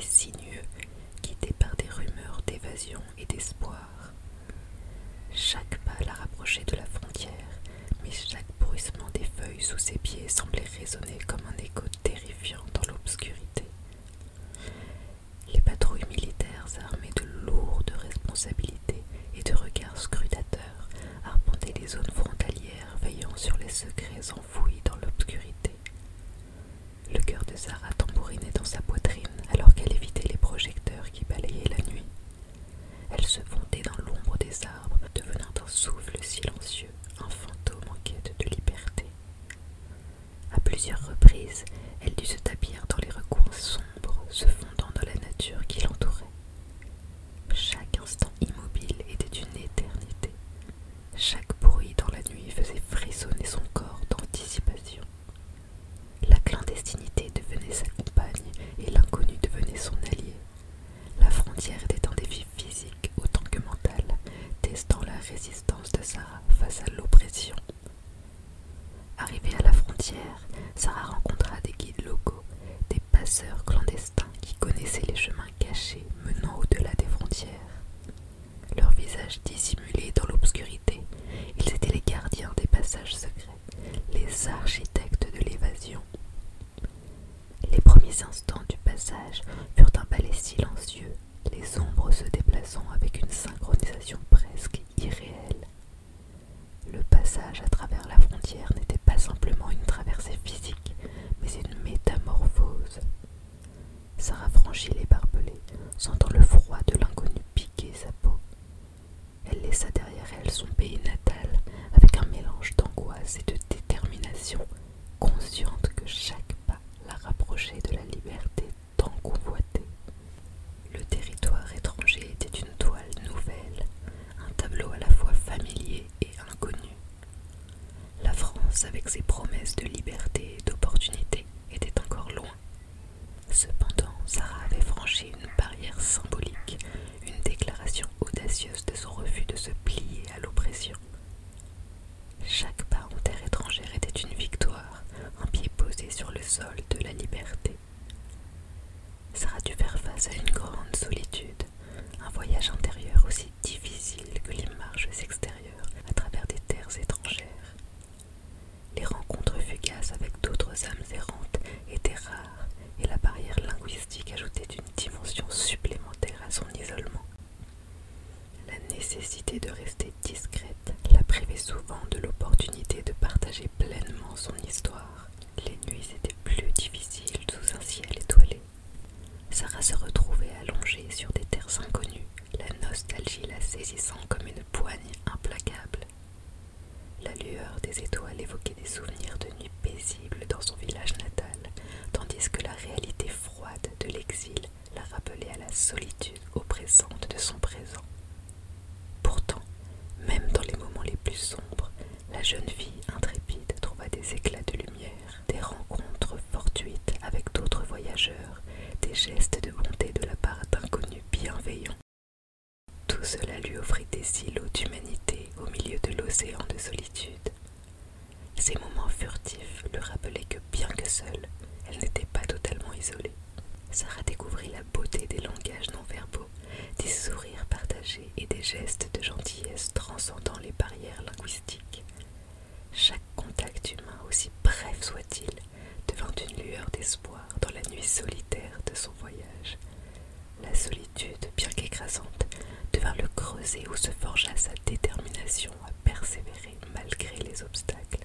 sinueux, guidé par des rumeurs d'évasion et d'espoir. Chaque pas la rapprochait de la frontière, mais chaque bruissement des feuilles sous ses pieds semblait résonner comme un Arrivée à la frontière, Sarah rencontra des guides locaux, des passeurs clandestins qui connaissaient les chemins cachés menant au-delà des frontières. Leurs visages dissimulés dans l'obscurité, ils étaient les gardiens des passages secrets, les architectes de l'évasion. Les premiers instants du passage furent un balai silencieux, les ombres se déplaçant avec une synchronisation presque irréelle. Le passage à travers la frontière n'était pas simplement une traversée physique, mais une métamorphose. Sarah franchit les barbelés, sentant le froid de l'inconnu piquer sa peau. Elle laissa derrière elle son pays natal avec un mélange d'angoisse et de détermination, consciente que chaque pas la rapprochait de la liberté tant convoitée. Le territoire étranger était une toile nouvelle, un tableau à la fois familier et inconnu. La France, avec ses promesses de liberté et d'opportunité, était encore loin. Cependant, Sarah avait franchi une barrière symbolique, une déclaration audacieuse de son refus de se plier à l'oppression. Chaque pas en terre étrangère était une victoire, un pied posé sur le sol de la liberté. Sarah dut faire face à une grande solitude, un voyage intérieur aussi difficile que les marches extérieures à travers des terres étrangères. Les rencontres fugaces avec d'autres âmes errantes étaient rares et la barrière linguistique ajoutait une dimension supplémentaire à son isolement. La nécessité de rester discrète la privait souvent de l'opportunité de partager pleinement son histoire. Les nuits étaient plus difficiles sous un ciel étoilé. Sarah se retrouvait allongée sur des terres inconnues, la nostalgie la saisissant comme une poigne implacable. La lueur des étoiles évoquait des souvenirs de nuits paisibles dans son village natal, tandis que la réalité froide de l'exil la rappelait à la solitude oppressante de son présent. Pourtant, même dans les moments les plus sombres, la jeune fille intrépide trouva des éclats de lumière, des rencontres fortuites avec d'autres voyageurs, des gestes de bonté de la part d'inconnus bienveillants. Tout cela lui îlots d'humanité au milieu de l'océan de solitude. Ces moments furtifs le rappelaient que bien que seule, elle n'était pas totalement isolée. Sarah découvrit la beauté des langages non verbaux, des sourires partagés et des gestes de gentillesse transcendant les barrières linguistiques. Chaque contact humain, aussi bref soit-il, devint une lueur d'espoir dans la nuit solitaire de son voyage. La solitude, bien qu'écrasante, creuset où se forgea sa détermination à persévérer malgré les obstacles.